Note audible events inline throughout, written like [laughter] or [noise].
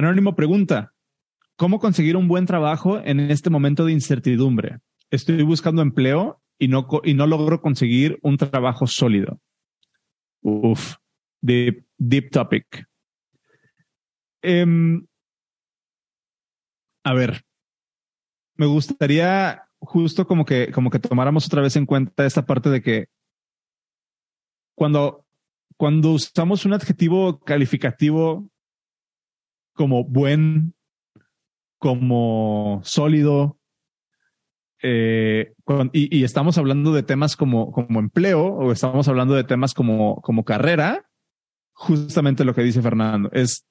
Anónimo pregunta, ¿cómo conseguir un buen trabajo en este momento de incertidumbre? Estoy buscando empleo y no, y no logro conseguir un trabajo sólido. Uf, deep, deep topic. Em, a ver, me gustaría justo como que, como que tomáramos otra vez en cuenta esta parte de que cuando, cuando usamos un adjetivo calificativo como buen, como sólido, eh, y, estamos hablando de temas como, como empleo o estamos hablando de temas como, como carrera, justamente lo que dice Fernando es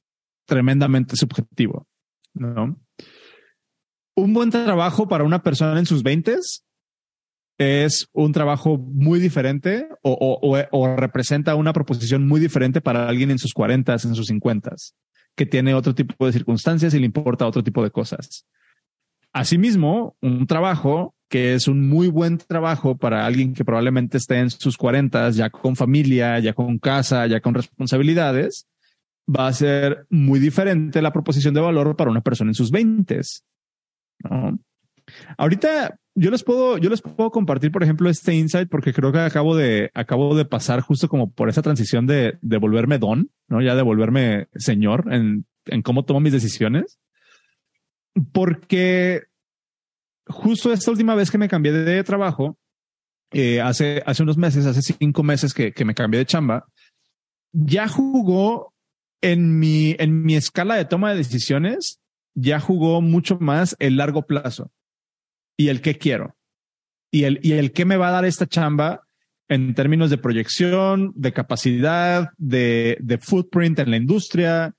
tremendamente subjetivo. ¿no? Un buen trabajo para una persona en sus veintes es un trabajo muy diferente o, representa una proposición muy diferente para alguien en sus cuarentas, en sus cincuentas, que tiene otro tipo de circunstancias y le importa otro tipo de cosas. Asimismo, un trabajo que es un muy buen trabajo para alguien que probablemente esté en sus cuarentas, ya con familia, ya con casa, ya con responsabilidades, va a ser muy diferente la proposición de valor para una persona en sus veintes. Ahorita yo les puedo, yo les puedo compartir, por ejemplo, este insight porque creo que acabo de, acabo de pasar justo como por esa transición de, de volverme don, no ya de volverme señor en, en cómo tomo mis decisiones. Porque justo esta última vez que me cambié de trabajo, eh, hace, hace unos meses, hace cinco meses que, que me cambié de chamba, ya jugó en mi, en mi escala de toma de decisiones, ya jugó mucho más el largo plazo y el qué quiero y el, y el qué me va a dar esta chamba en términos de proyección, de capacidad, de, de footprint en la industria,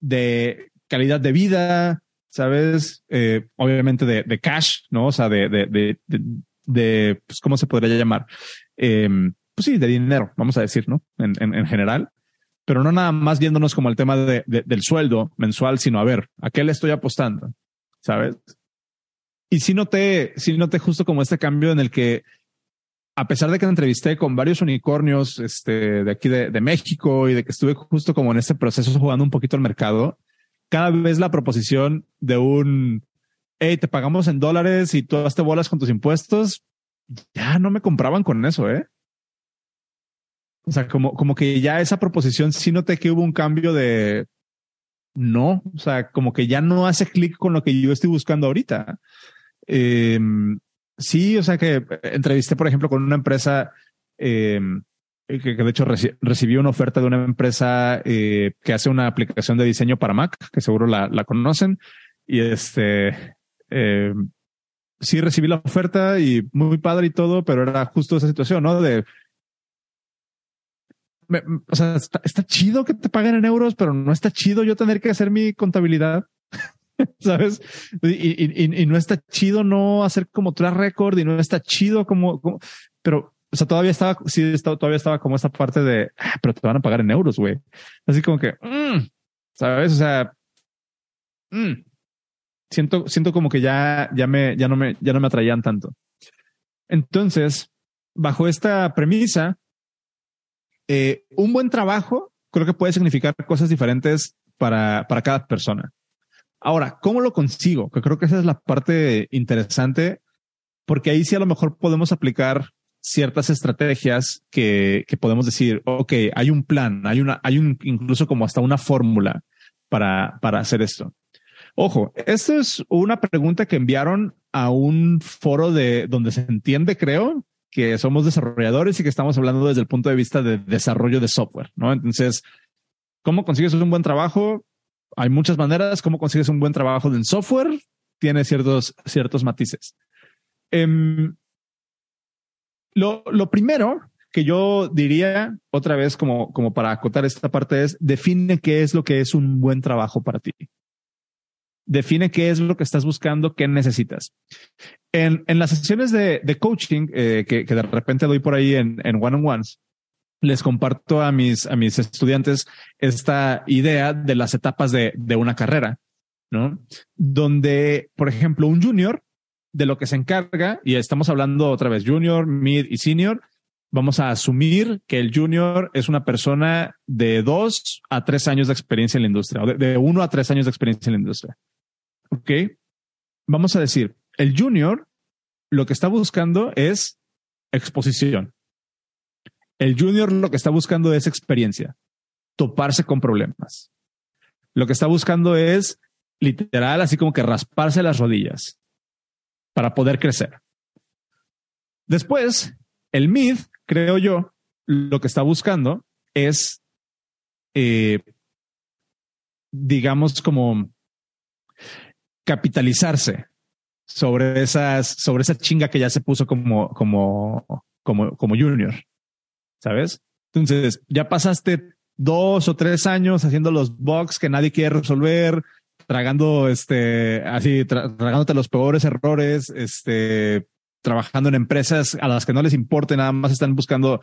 de calidad de vida, sabes, eh, obviamente de, de, cash, no? O sea, de, de, de, de, pues, ¿cómo se podría llamar? Eh, pues sí, de dinero, vamos a decir, ¿no? En, en, en, general, pero no nada más viéndonos como el tema de, de, del sueldo mensual, sino a ver, ¿a qué le estoy apostando? ¿Sabes? Y sí noté, sí noté justo como este cambio en el que, a pesar de que entrevisté con varios unicornios este, de aquí de, México y de que estuve justo como en este proceso jugando un poquito el mercado, cada vez la proposición de un, hey, te pagamos en dólares y tú te bolas con tus impuestos, ya no me compraban con eso, ¿eh? O sea, como, como que ya esa proposición sí noté que hubo un cambio de no, o sea, como que ya no hace clic con lo que yo estoy buscando ahorita. Eh, sí, o sea que entrevisté, por ejemplo, con una empresa eh, que, de hecho reci recibí una oferta de una empresa eh, que hace una aplicación de diseño para Mac, que seguro la, conocen. Y este, eh, sí recibí la oferta y muy padre y todo, pero era justo esa situación, ¿no? De, o sea, está, chido que te paguen en euros, pero no está chido yo tener que hacer mi contabilidad. [laughs] [laughs] ¿sabes? Y, y, y, no está chido no hacer como track record y no está chido como, como pero, o sea, todavía estaba, sí, estaba, todavía estaba como esta parte de, ah, pero te van a pagar en euros, güey. Así como que, mm, ¿sabes? O sea, mm, siento, siento como que ya, ya me, ya no me, ya no me atraían tanto. Entonces, bajo esta premisa, eh, un buen trabajo creo que puede significar cosas diferentes para, para cada persona. Ahora, ¿cómo lo consigo? Que creo que esa es la parte interesante, porque ahí sí a lo mejor podemos aplicar ciertas estrategias que, que podemos decir, ok, hay un plan, hay una, hay un, incluso como hasta una fórmula para, para hacer esto. Ojo, esto es una pregunta que enviaron a un foro de donde se entiende, creo, que somos desarrolladores y que estamos hablando desde el punto de vista de desarrollo de software, ¿no? Entonces, ¿cómo consigues un buen trabajo? Hay muchas maneras. ¿Cómo consigues un buen trabajo en software? Tiene ciertos, ciertos matices. Um, lo, lo primero que yo diría otra vez como, como para acotar esta parte es define qué es lo que es un buen trabajo para ti. Define qué es lo que estás buscando, qué necesitas. En, en las sesiones de, de coaching eh, que, que, de repente doy por ahí en, en one-on-ones, les comparto a mis, a mis estudiantes esta idea de las etapas de, de una carrera, ¿no? Donde, por ejemplo, un junior de lo que se encarga, y estamos hablando otra vez junior, mid y senior, vamos a asumir que el junior es una persona de dos a tres años de experiencia en la industria, o de, de uno a tres años de experiencia en la industria. Ok. Vamos a decir, el junior lo que está buscando es exposición. El junior lo que está buscando es experiencia, toparse con problemas. Lo que está buscando es literal, así como que rasparse las rodillas para poder crecer. Después, el mid, creo yo, lo que está buscando es, eh, digamos, como capitalizarse sobre esas, sobre esa chinga que ya se puso como, como, como, como junior. ¿Sabes? Entonces, ya pasaste dos o tres años haciendo los bugs que nadie quiere resolver, tragando este, así, tragándote los peores errores, este, trabajando en empresas a las que no les importe, nada más están buscando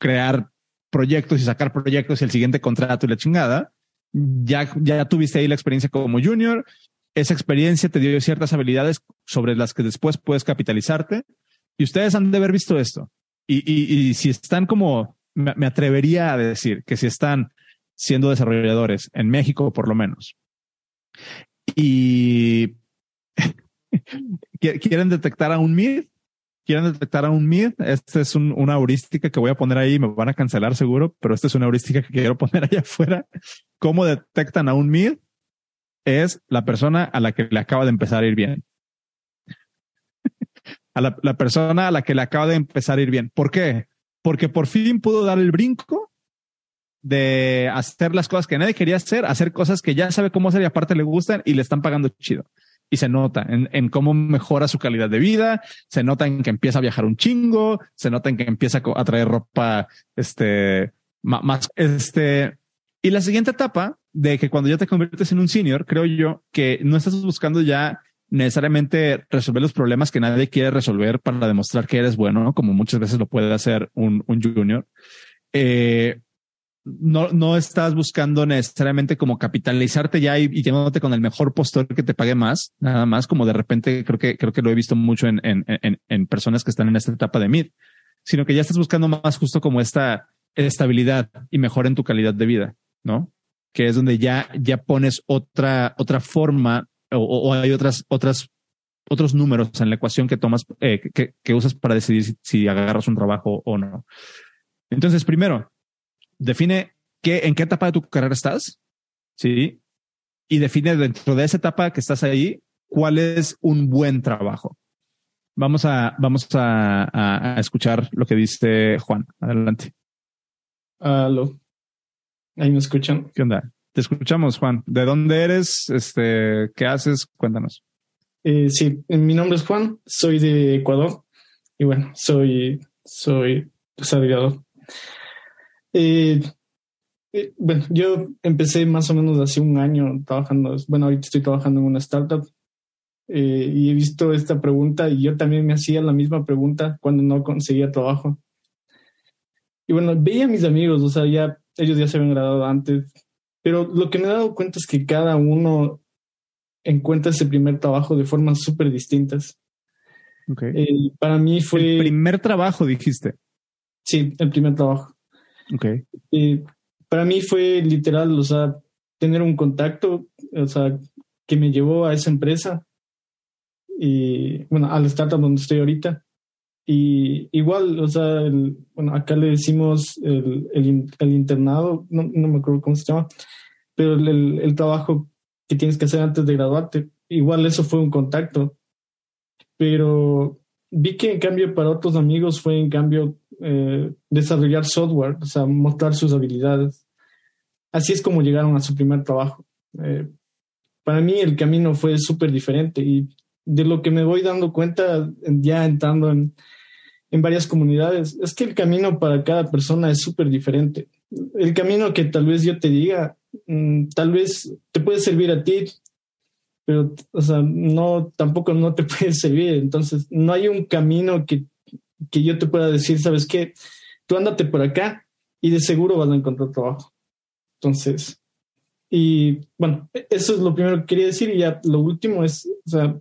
crear proyectos y sacar proyectos y el siguiente contrato y la chingada. Ya, ya tuviste ahí la experiencia como junior. Esa experiencia te dio ciertas habilidades sobre las que después puedes capitalizarte. Y ustedes han de haber visto esto. Y, y, y si están como, me, atrevería a decir que si están siendo desarrolladores en México, por lo menos, y [laughs] quieren detectar a un mid, quieren detectar a un mid. Esta es un, una heurística que voy a poner ahí. Me van a cancelar seguro, pero esta es una heurística que quiero [laughs] poner allá afuera. ¿Cómo detectan a un mid? Es la persona a la que le acaba de empezar a ir bien. A la, persona a la que le acaba de empezar a ir bien. ¿Por qué? Porque por fin pudo dar el brinco de hacer las cosas que nadie quería hacer, hacer cosas que ya sabe cómo hacer y aparte le gustan y le están pagando chido. Y se nota en, en, cómo mejora su calidad de vida, se nota en que empieza a viajar un chingo, se nota en que empieza a traer ropa, este, más, este, y la siguiente etapa de que cuando ya te conviertes en un senior, creo yo que no estás buscando ya necesariamente resolver los problemas que nadie quiere resolver para demostrar que eres bueno, ¿no? como muchas veces lo puede hacer un, un junior. Eh, no, no estás buscando necesariamente como capitalizarte ya y, y llevándote con el mejor postor que te pague más, nada más como de repente creo que, creo que lo he visto mucho en, en, en, en personas que están en esta etapa de mid, sino que ya estás buscando más justo como esta estabilidad y mejor en tu calidad de vida, ¿no? Que es donde ya, ya pones otra, otra forma o, o hay otras, otras, otros números en la ecuación que tomas, eh, que, que usas para decidir si, si agarras un trabajo o no. Entonces, primero, define qué, en qué etapa de tu carrera estás, sí, y define dentro de esa etapa que estás ahí cuál es un buen trabajo. Vamos a, vamos a, a escuchar lo que dice Juan. Adelante. Aló. Ahí me escuchan. ¿Qué onda? Te escuchamos, Juan. ¿De dónde eres? Este, ¿qué haces? Cuéntanos. Eh, sí, mi nombre es Juan, soy de Ecuador y bueno, soy, soy desarrollador. Eh, eh, bueno, yo empecé más o menos hace un año trabajando, bueno, ahorita estoy trabajando en una startup eh, y he visto esta pregunta y yo también me hacía la misma pregunta cuando no conseguía trabajo. Y bueno, veía a mis amigos, o sea, ya ellos ya se habían graduado antes, pero lo que me he dado cuenta es que cada uno encuentra ese primer trabajo de formas súper distintas. Okay. Eh, para mí fue... El primer trabajo, dijiste. Sí, el primer trabajo. Okay. Eh, para mí fue literal, o sea, tener un contacto, o sea, que me llevó a esa empresa y, bueno, al startup donde estoy ahorita. Y igual, o sea, el, bueno, acá le decimos el, el, el internado, no, no, me acuerdo cómo se llama, pero el, trabajo que tienes que hacer antes de graduarte, igual eso fue un contacto. Pero vi que en cambio para otros amigos fue en cambio eh, desarrollar software, o sea, mostrar sus habilidades. Así es como llegaron a su primer trabajo. Eh, para mí el camino fue súper diferente y de lo que me voy dando cuenta ya entrando en, en varias comunidades es que el camino para cada persona es súper diferente. El camino que tal vez yo te diga, mmm, tal vez te puede servir a ti, pero, o sea, no, tampoco no te [laughs] puede servir. Entonces, no hay un camino que, que yo te pueda decir, ¿sabes qué? Tú ándate por acá y de seguro vas a encontrar trabajo. Entonces, y bueno, eso es lo primero que quería decir y ya lo último es, o sea,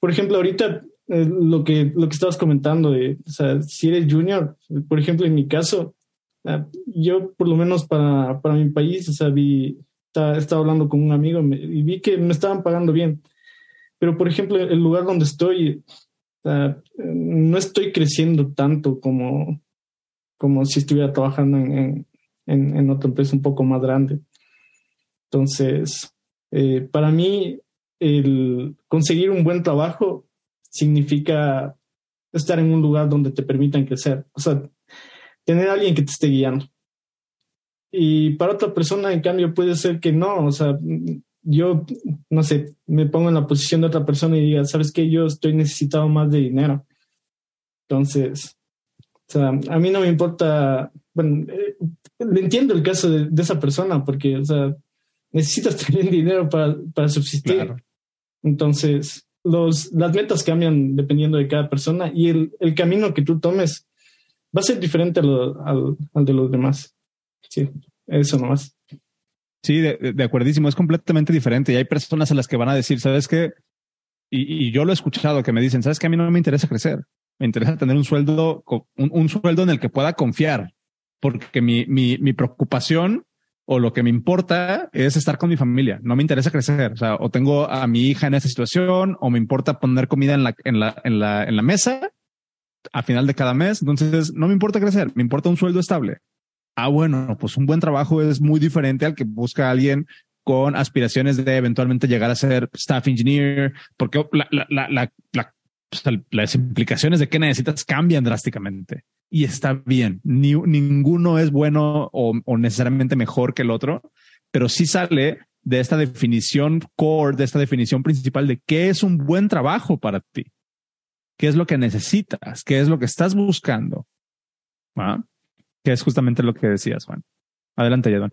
por ejemplo, ahorita lo que lo que estabas comentando, o sea, si eres junior, por ejemplo, en mi caso, yo por lo menos para, para mi país, o sea, vi, estaba, hablando con un amigo y vi que me estaban pagando bien. Pero, por ejemplo, el lugar donde estoy, no estoy creciendo tanto como, como si estuviera trabajando en, en, en otra empresa un poco más grande. Entonces, eh, para mí, el conseguir un buen trabajo significa estar en un lugar donde te permitan crecer. O sea, tener a alguien que te esté guiando. Y para otra persona, en cambio, puede ser que no. O sea, yo, no sé, me pongo en la posición de otra persona y diga, ¿sabes qué? Yo estoy necesitado más de dinero. Entonces, o sea, a mí no me importa, bueno, eh, entiendo el caso de, esa persona porque, o sea, necesitas [laughs] tener dinero para, para subsistir. Entonces, los, las metas cambian dependiendo de cada persona y el, el camino que tú tomes va a ser diferente al, al, de los demás. Sí, eso nomás. Sí, de, de, acuerdísimo, es completamente diferente y hay personas a las que van a decir, ¿sabes qué? Y, y, yo lo he escuchado que me dicen, ¿sabes qué? A mí no me interesa crecer, me interesa tener un sueldo, un, un sueldo en el que pueda confiar, porque mi, mi, mi preocupación o lo que me importa es estar con mi familia. No me interesa crecer. O sea, tengo a mi hija en esa situación o me importa poner comida en la, en la, en la, en la mesa a final de cada mes. Entonces no me importa crecer, me importa un sueldo estable. Ah, bueno, pues un buen trabajo es muy diferente al que busca alguien con aspiraciones de eventualmente llegar a ser staff engineer, porque la, la, la, las implicaciones de qué necesitas cambian drásticamente y está bien. Ni, ninguno es bueno o, necesariamente mejor que el otro, pero sí sale de esta definición core, de esta definición principal de qué es un buen trabajo para ti, qué es lo que necesitas, qué es lo que estás buscando, ¿Ah? que es justamente lo que decías, Juan. Adelante, Yadon.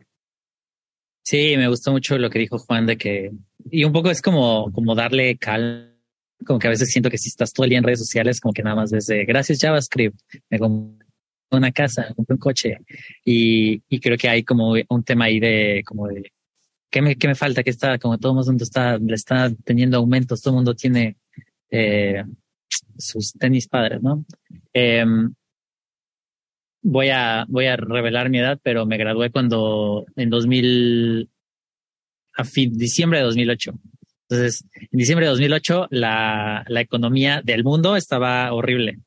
Sí, me gustó mucho lo que dijo Juan de que, y un poco es como, como darle calma como que a veces siento que si estás todo el día en redes sociales, como que nada más desde gracias JavaScript, me compré una casa, compré un coche y, y, creo que hay como un tema ahí de como de qué me, qué me falta, que está como todo el mundo está, le está teniendo aumentos, todo el mundo tiene eh, sus tenis padres, ¿no? Eh, voy a, voy a revelar mi edad, pero me gradué cuando en 2000, a fin, diciembre de 2008. Entonces, en diciembre de 2008, la, la economía del mundo estaba horrible.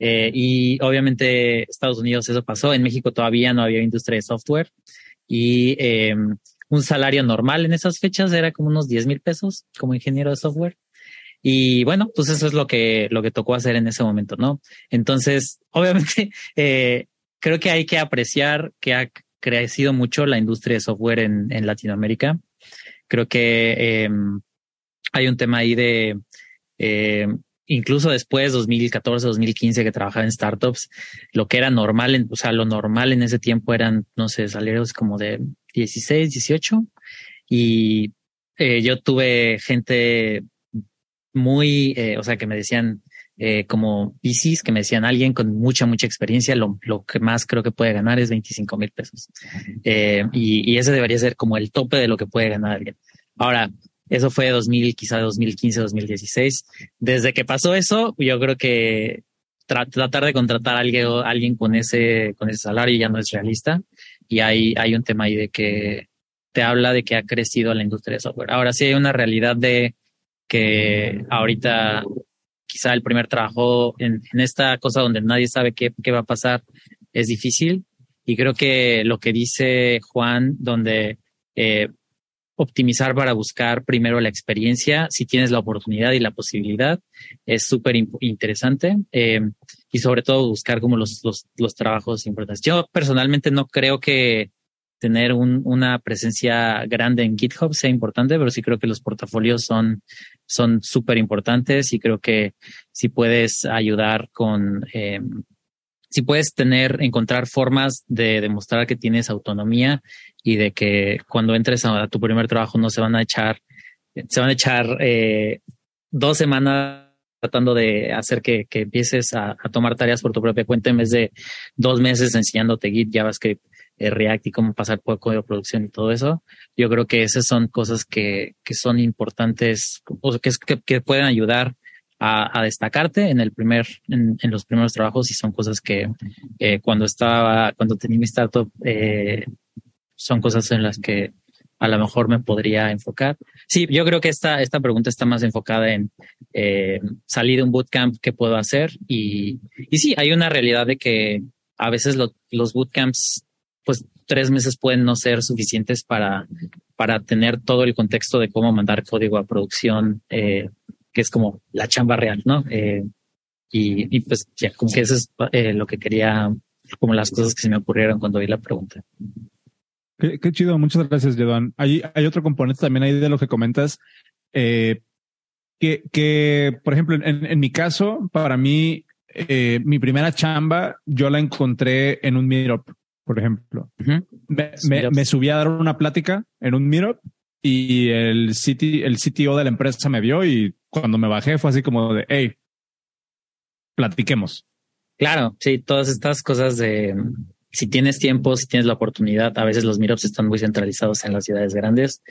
Eh, y obviamente Estados Unidos eso pasó. En México todavía no había industria de software. Y eh, un salario normal en esas fechas era como unos 10 mil pesos como ingeniero de software. Y bueno, pues eso es lo que, lo que tocó hacer en ese momento, ¿no? Entonces, [laughs] obviamente, eh, creo que hay que apreciar que ha crecido mucho la industria de software en, en Latinoamérica. Creo que eh, hay un tema ahí de, eh, incluso después, 2014, 2015, que trabajaba en startups, lo que era normal, en, o sea, lo normal en ese tiempo eran, no sé, salarios como de 16, 18. Y eh, yo tuve gente muy, eh, o sea, que me decían eh, como VCs, que me decían alguien con mucha, mucha experiencia, lo, lo que más creo que puede ganar es 25 mil pesos. Eh, y, y ese debería ser como el tope de lo que puede ganar alguien. Ahora, eso fue 2000, quizá 2015, 2016. Desde que pasó eso, yo creo que tratar de contratar a alguien, alguien con ese, con ese salario ya no es realista. Y hay, hay un tema ahí de que te habla de que ha crecido la industria de software. Ahora sí hay una realidad de que ahorita quizá el primer trabajo en, en esta cosa donde nadie sabe qué, qué va a pasar es difícil. Y creo que lo que dice Juan, donde eh, optimizar para buscar primero la experiencia, si tienes la oportunidad y la posibilidad, es súper interesante eh, y sobre todo buscar como los, los, los, trabajos importantes. Yo personalmente no creo que tener un, una presencia grande en GitHub sea importante, pero sí creo que los portafolios son son súper importantes y creo que si puedes ayudar con eh, si puedes tener, encontrar formas de demostrar que tienes autonomía y de que cuando entres a, tu primer trabajo no se van a echar, se van a echar eh, dos semanas tratando de hacer que, que empieces a, a, tomar tareas por tu propia cuenta en vez de dos meses enseñándote Git, JavaScript, eh, React y cómo pasar por código de producción y todo eso. Yo creo que esas son cosas que, que son importantes o que, que, pueden ayudar a, destacarte en el primer, en, los primeros trabajos y son cosas que eh, cuando estaba, cuando tenía mi startup, eh, son cosas en las que a lo mejor me podría enfocar. Sí, yo creo que esta, esta pregunta está más enfocada en eh, salir de un bootcamp que puedo hacer y, y sí, hay una realidad de que a veces los bootcamps, pues tres meses pueden no ser suficientes para, para tener todo el contexto de cómo mandar código a producción, eh, que es como la chamba real, ¿no? Eh, y, pues ya, como que eso es lo que quería, como las cosas que se me ocurrieron cuando vi la pregunta. Qué, chido, muchas gracias, Jedon. Hay, hay otro componente también ahí de lo que comentas, que, que, por ejemplo, en, en mi caso, para mí, mi primera chamba, yo la encontré en un meetup por ejemplo. me, subí a dar una plática en un meetup y el, city, el CTO de la empresa me vio y cuando me bajé fue así como de, hey, platiquemos. Claro, sí, todas estas cosas de si tienes tiempo, si tienes la oportunidad, a veces los meetups están muy centralizados en las ciudades grandes.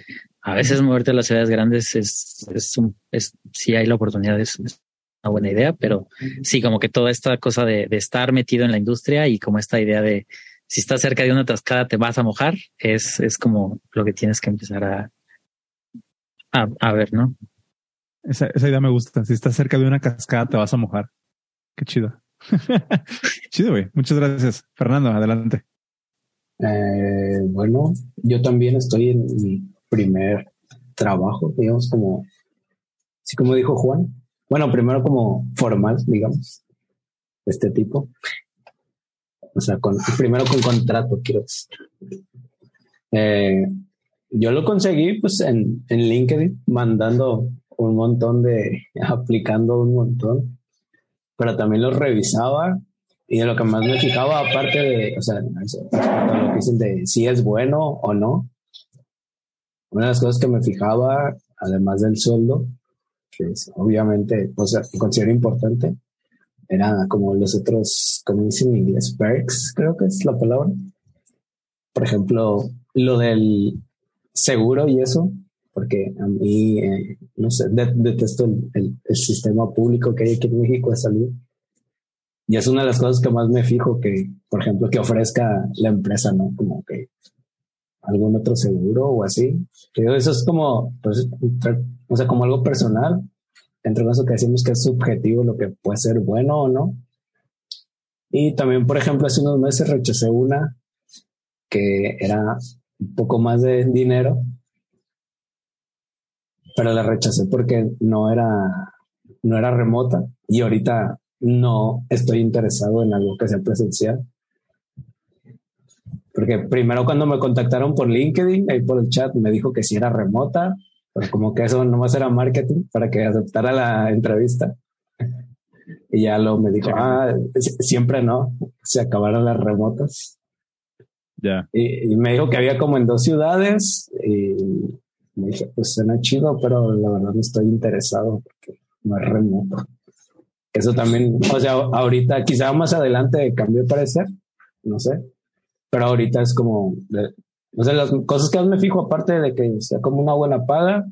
A veces moverte a las ciudades grandes es, es, un, es si hay la oportunidad, es, una buena idea, pero sí, como que toda esta cosa de, de estar metido en la industria y como esta idea de si estás cerca de una cascada te vas a mojar, es, es como lo que tienes que empezar a, a, ver, ¿no? Esa, esa, idea me gusta. Si estás cerca de una cascada te vas a mojar. Qué chido. [laughs] chido, güey. Muchas gracias. Fernando, adelante. Eh, bueno, yo también estoy en mi primer trabajo, digamos, como, así como dijo Juan. Bueno, primero como formal, digamos, este tipo. O sea, con, primero con contrato, quiero decir. Eh, yo lo conseguí pues en, en LinkedIn, mandando un montón de, [laughs] aplicando un montón, pero también lo revisaba y de lo que más me fijaba, aparte de, o sea, lo que dicen de si es bueno o no, una de las cosas que me fijaba, además del sueldo, que es obviamente, o sea, considero importante, era como los otros, como dicen en inglés, perks, creo que es la palabra. Por ejemplo, lo del seguro y eso, porque a mí, eh, no sé, detesto el, el, sistema público que hay aquí en México de salud. Y es una de las cosas que más me fijo que, por ejemplo, que ofrezca la empresa, ¿no? Como que algún otro seguro o así. eso es como, pues, o sea, como algo personal entre eso que decimos que es subjetivo lo que puede ser bueno o no. Y también, por ejemplo, hace unos meses rechacé una que era un poco más de dinero, pero la rechacé porque no era, no era remota y ahorita no estoy interesado en algo que sea presencial. Porque primero cuando me contactaron por LinkedIn, ahí por el chat, me dijo que si era remota, pero como que eso nomás era marketing para que aceptara la entrevista. Y ya lo me dijo, ah, siempre no, se acabaron las remotas. Ya. Y, me dijo que había como en dos ciudades y me dije, pues suena chido, pero la verdad no estoy interesado porque no es remoto. Eso también, o sea, ahorita quizá más adelante cambió de parecer, no sé, pero ahorita es como, o sea, las cosas que me fijo, aparte de que sea como una buena paga,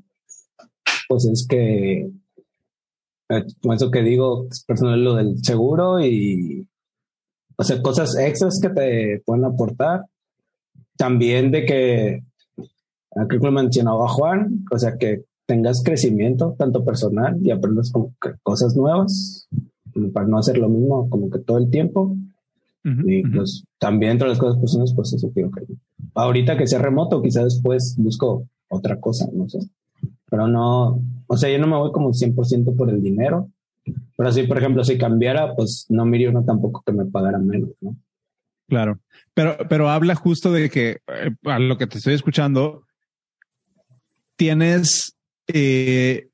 pues es que, eh, como eso que digo, es personal lo del seguro y, o sea, cosas extras que te pueden aportar. También de que, creo que lo mencionaba Juan, o sea, que tengas crecimiento, tanto personal, y aprendas como cosas nuevas, para no hacer lo mismo como que todo el tiempo. y pues también entre las cosas personales, pues eso creo que ahorita que sea remoto, quizás después busco otra cosa, no sé. Pero no, o sea, yo no me voy como 100% por el dinero. Pero sí, por ejemplo, si cambiara, pues no me iría uno tampoco que me pagara menos, ¿no? Claro, pero, pero habla justo de que eh, a lo que te estoy escuchando, tienes eh,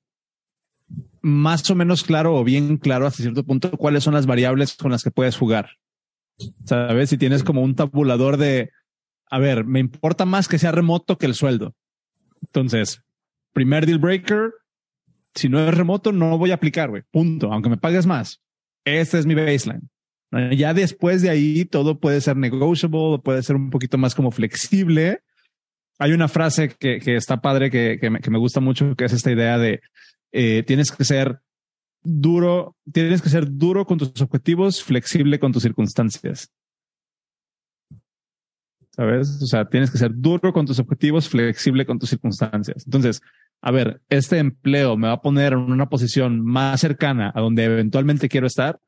más o menos claro o bien claro hasta cierto punto cuáles son las variables con las que puedes jugar. Sabes, si tienes como un tabulador de a ver, me importa más que sea remoto que el sueldo. Entonces, primer deal breaker, si no es remoto, no voy a aplicar, güey. Punto. Aunque me pagues más. Este es mi baseline. Ya después de ahí todo puede ser negotiable, puede ser un poquito más como flexible. Hay una frase que, que está padre, que, que, me, que, me, gusta mucho, que es esta idea de eh, tienes que ser duro, tienes que ser duro con tus objetivos, flexible con tus circunstancias. ¿Sabes? O sea, tienes que ser duro con tus objetivos, flexible con tus circunstancias. Entonces, a ver, este empleo me va a poner en una posición más cercana a donde eventualmente quiero estar,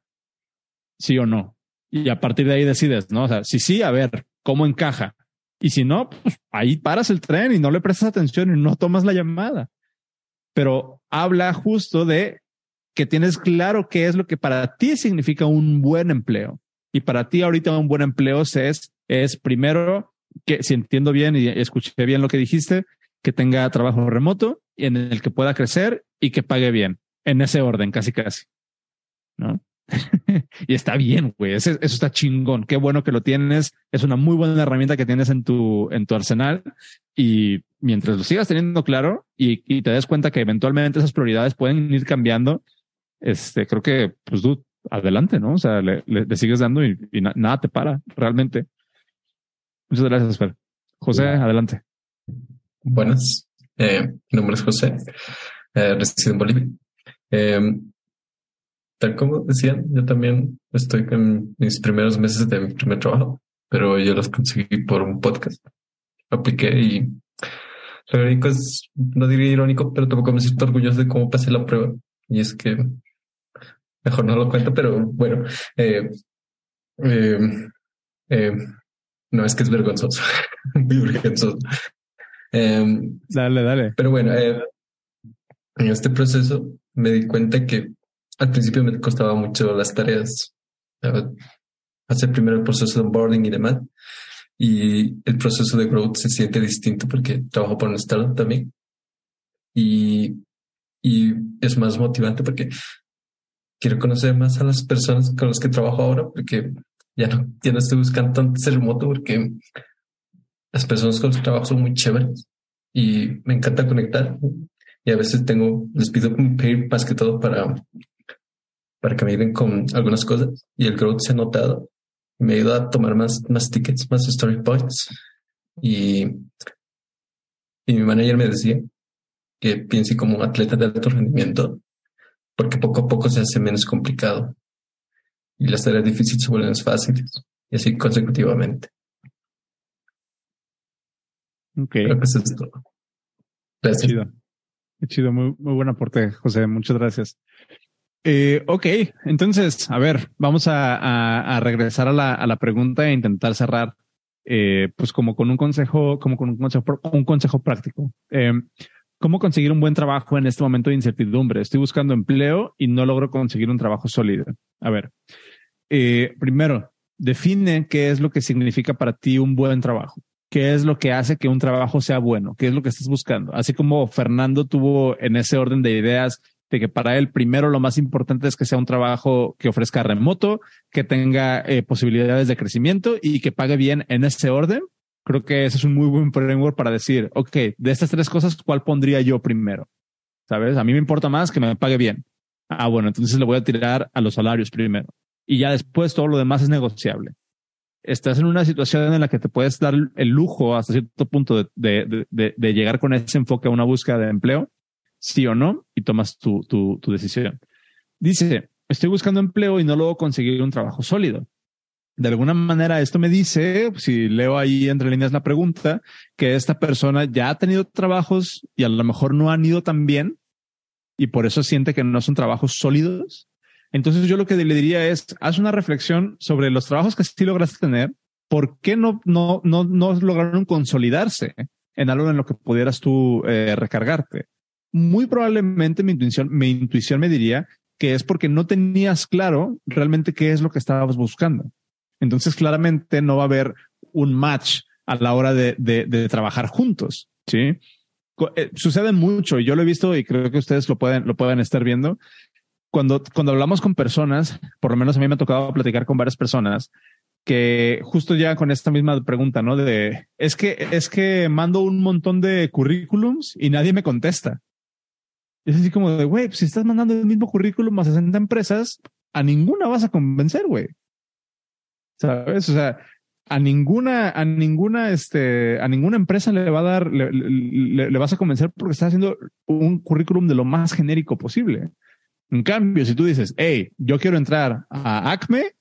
sí o no. Y a partir de ahí decides, ¿no? O sea, si sí, a ver, ¿cómo encaja? Y si no, pues ahí paras el tren y no le prestas atención y no tomas la llamada. Pero habla justo de que tienes claro qué es lo que para ti significa un buen empleo. Y para ti ahorita un buen empleo es, es primero que si entiendo bien y escuché bien lo que dijiste, que tenga trabajo remoto y en el que pueda crecer y que pague bien. En ese orden, casi casi. ¿No? [laughs] y está bien, güey. Eso, está chingón. Qué bueno que lo tienes. Es una muy buena herramienta que tienes en tu, en tu arsenal. Y mientras lo sigas teniendo claro y, y te des cuenta que eventualmente esas prioridades pueden ir cambiando, este, creo que, pues, tú, adelante, ¿no? O sea, le, le, sigues dando y, nada te para, realmente. Muchas gracias, Fer. José, adelante. Buenas. Eh, mi nombre es José. Eh, resido en Bolivia. Eh, tal como decían, yo también estoy en mis primeros meses de mi primer trabajo, pero yo los conseguí por un podcast. Apliqué y lo irónico es, no diría irónico, pero tampoco me siento orgulloso de cómo pasé la prueba. Y es que mejor no lo cuento, pero bueno, eh, eh, eh, no es que es vergonzoso, [laughs] muy vergonzoso. dale, dale. Pero bueno, en este proceso me di cuenta que al principio me costaba mucho las tareas, hacer primero el proceso de onboarding y demás. Y el proceso de growth se siente distinto porque trabajo por un startup también. Y, y es más motivante porque quiero conocer más a las personas con las que trabajo ahora porque ya no, ya no estoy buscando tanto ser remoto porque las personas con las que trabajo son muy chéveres y me encanta conectar. Y a veces tengo, les pido pedir más que todo para para que me ayuden con algunas cosas y el growth se ha notado. Me ayuda a tomar más, más tickets, más story points. Y, y mi manager me decía que piense como un atleta de alto rendimiento, porque poco a poco se hace menos complicado y las tareas difíciles se vuelven más fáciles y así consecutivamente. Creo que eso es todo. Gracias. Chido. chido. Muy, muy buen aporte, José. Muchas gracias. Eh, ok, entonces, a ver, vamos a, regresar a la, pregunta e intentar cerrar, eh, pues como con un consejo, como con un consejo, un consejo práctico. Eh, ¿Cómo conseguir un buen trabajo en este momento de incertidumbre? Estoy buscando empleo y no logro conseguir un trabajo sólido. A ver, primero, define qué es lo que significa para ti un buen trabajo. ¿Qué es lo que hace que un trabajo sea bueno? ¿Qué es lo que estás buscando? Así como Fernando tuvo en ese orden de ideas de que para él primero lo más importante es que sea un trabajo que ofrezca remoto, que tenga eh, posibilidades de crecimiento y que pague bien en ese orden. Creo que ese es un muy buen framework para decir, ok, de estas tres cosas, ¿cuál pondría yo primero? ¿Sabes? A mí me importa más que me pague bien. Ah, bueno, entonces le voy a tirar a los salarios primero. Y ya después todo lo demás es negociable. Estás en una situación en la que te puedes dar el lujo hasta cierto punto de, de llegar con ese enfoque a una búsqueda de empleo sí o no y tomas tu, tu, tu decisión. Dice, estoy buscando empleo y no logro conseguir un trabajo sólido. De alguna manera, esto me dice, si leo ahí entre líneas la pregunta, que esta persona ya ha tenido trabajos y a lo mejor no han ido tan bien y por eso siente que no son trabajos sólidos. Entonces yo lo que le diría es, haz una reflexión sobre los trabajos que sí lograste tener, ¿por qué no, no, no, no lograron consolidarse en algo en lo que pudieras tú eh, recargarte? Muy probablemente mi intuición, mi intuición me diría que es porque no tenías claro realmente qué es lo que estabas buscando. Entonces, claramente no va a haber un match a la hora de, de, trabajar juntos. Sí. Eh, sucede mucho. Yo lo he visto y creo que ustedes lo pueden, lo pueden estar viendo. Cuando, cuando hablamos con personas, por lo menos a mí me ha tocado platicar con varias personas que justo ya con esta misma pregunta, ¿no? De es que es que mando un montón de currículums y nadie me contesta. Es así como de, güey, pues si estás mandando el mismo currículum a 60 empresas, a ninguna vas a convencer, güey. ¿Sabes? O sea, a ninguna, a ninguna, este, a ninguna empresa le va a dar, le, vas a convencer porque estás haciendo un currículum de lo más genérico posible. En cambio, si tú dices, hey, yo quiero entrar a Acme,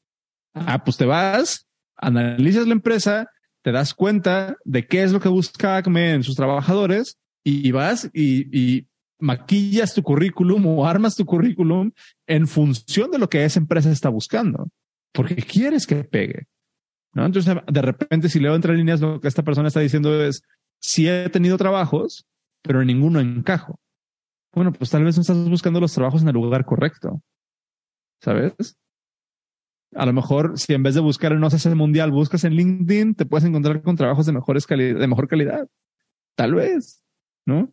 ah, pues te vas, analizas la empresa, te das cuenta de qué es lo que busca Acme en sus trabajadores y vas y, y maquillas tu currículum o armas tu currículum en función de lo que esa empresa está buscando, porque quieres que pegue. ¿no? Entonces, de repente, si leo entre líneas, lo que esta persona está diciendo es, si he tenido trabajos, pero ninguno encajo. Bueno, pues tal vez no estás buscando los trabajos en el lugar correcto. ¿Sabes? A lo mejor, si en vez de buscar en OCC Mundial, buscas en LinkedIn, te puedes encontrar con trabajos de mejor calidad. Tal vez, ¿no?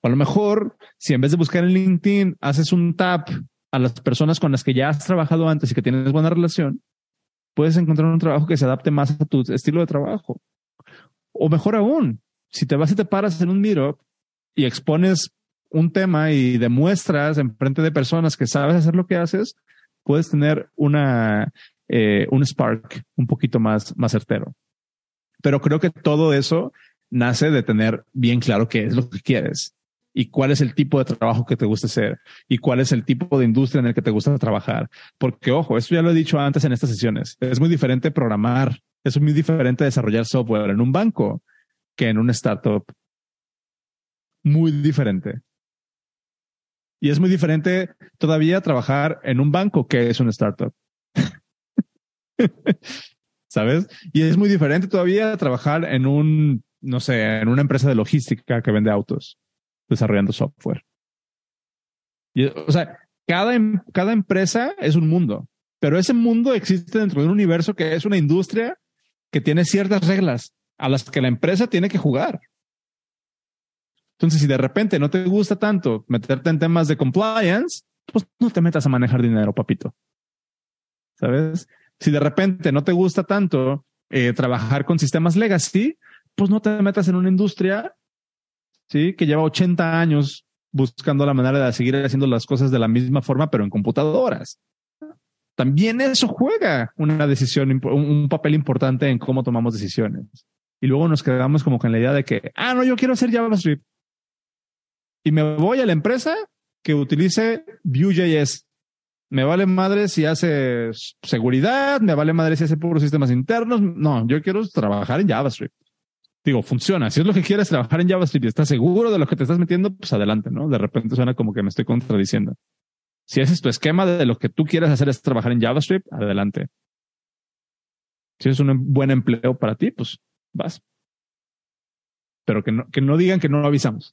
O a lo mejor, si en vez de buscar en LinkedIn, haces un tap a las personas con las que ya has trabajado antes y que tienes buena relación, puedes encontrar un trabajo que se adapte más a tu estilo de trabajo. O mejor aún, si te vas y te paras en un meetup y expones un tema y demuestras en frente de personas que sabes hacer lo que haces, puedes tener una, eh, un spark un poquito más, más certero. Pero creo que todo eso nace de tener bien claro qué es lo que quieres y cuál es el tipo de trabajo que te gusta hacer y cuál es el tipo de industria en el que te gusta trabajar. Porque, ojo, esto ya lo he dicho antes en estas sesiones, es muy diferente programar, es muy diferente desarrollar software en un banco que en una startup. Muy diferente. Y es muy diferente todavía trabajar en un banco que es una startup. [laughs] ¿Sabes? Y es muy diferente todavía trabajar en un, no sé, en una empresa de logística que vende autos desarrollando software. O sea, cada, em, cada empresa es un mundo, pero ese mundo existe dentro de un universo que es una industria que tiene ciertas reglas a las que la empresa tiene que jugar. Entonces, si de repente no te gusta tanto meterte en temas de compliance, pues no te metas a manejar dinero, papito. ¿Sabes? Si de repente no te gusta tanto eh, trabajar con sistemas legacy, pues no te metas en una industria ¿sí? Que lleva 80 años buscando la manera de seguir haciendo las cosas de la misma forma, pero en computadoras. También eso juega una decisión, un papel importante en cómo tomamos decisiones. Y luego nos quedamos como con la idea de que, ah, no, yo quiero hacer JavaScript. Y me voy a la empresa que utilice Vue.js. Me vale madre si hace seguridad, me vale madre si hace puros sistemas internos. No, yo quiero trabajar en JavaScript digo, funciona. Si es lo que quieres trabajar en JavaScript y estás seguro de lo que te estás metiendo, pues adelante, ¿no? De repente suena como que me estoy contradiciendo. Si ese es tu esquema de lo que tú quieres hacer es trabajar en JavaScript, adelante. Si es un buen empleo para ti, pues vas. Pero que no, que no digan que no lo avisamos.